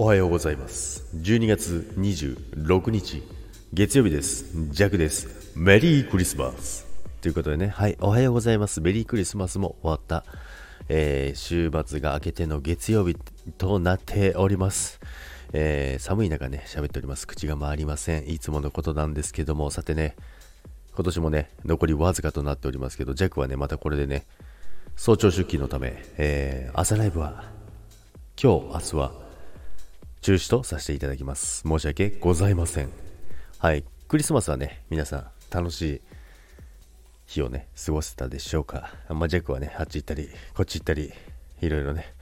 おはようございます。12月26日月曜日です。ジャクです。メリークリスマス。ということでね。はいおはようございます。メリークリスマスも終わった、えー、週末が明けての月曜日となっております。えー、寒い中ね喋っております。口が回りません。いつものことなんですけども。さてね今年もね残りわずかとなっておりますけどジャックはねまたこれでね早朝出勤のため、えー、朝ライブは今日明日は中止とさせていただきます。申し訳ございません。はい。クリスマスはね、皆さん楽しい日をね、過ごせたでしょうか。まあ、ジャックはね、あっち行ったり、こっち行ったり、いろいろね。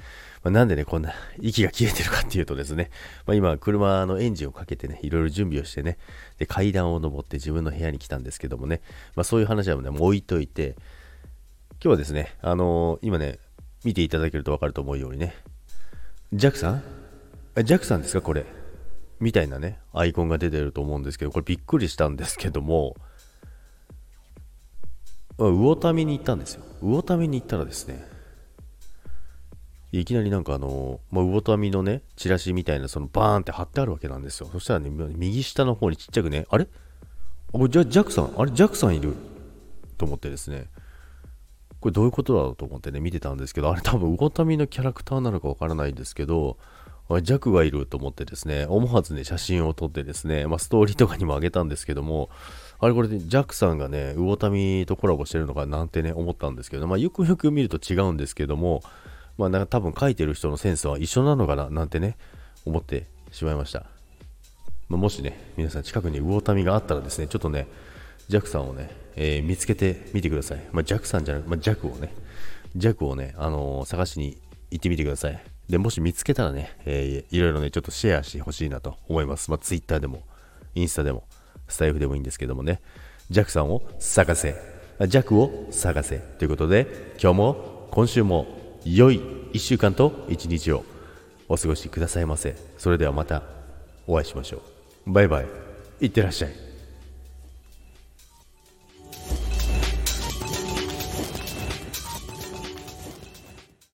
まあ、なんでね、こんな息が切れてるかっていうとですね、まあ、今、車のエンジンをかけてね、いろいろ準備をしてね、で、階段を登って自分の部屋に来たんですけどもね、まあ、そういう話はね、もう置いといて、今日はですね、あのー、今ね、見ていただけると分かると思うようにね、ジャックさんジャックさんですか？これ。みたいなね、アイコンが出てると思うんですけど、これびっくりしたんですけども、魚民に行ったんですよ。魚民に行ったらですね、いきなりなんかあの、まあ、魚民のね、チラシみたいな、そのバーンって貼ってあるわけなんですよ。そしたらね、右下の方にちっちゃくね、あれ？あじゃジャックさん、あれジャックさんいる？と思ってですね、これどういうことだろうと思ってね、見てたんですけど、あれ多分魚民のキャラクターなのかわからないんですけど、弱がいると思ってですね、思わずね、写真を撮ってですね、まあ、ストーリーとかにもあげたんですけども、あれこれで、ジャックさんがね、魚民とコラボしてるのかなんてね、思ったんですけど、まあ、よくよく見ると違うんですけども、まあ、なんか多分書いてる人のセンスは一緒なのかななんてね、思ってしまいました。まあ、もしね、皆さん近くに魚民があったらですね、ちょっとね、ジャックさんをね、えー、見つけてみてください。まあ、ジャックさんじゃなく、まあ、ジャックをね、ジャックをね、あのー、探しに行ってみてください。で、もし見つけたらね、えー、いろいろね、ちょっとシェアしてほしいなと思います。まあ、Twitter でも、インスタでも、スタイフでもいいんですけどもね、ジャックさんを探せ、ジャックを探せということで、今日も、今週も、良い1週間と1日をお過ごしくださいませ。それではまたお会いしましょう。バイバイ。いってらっしゃい。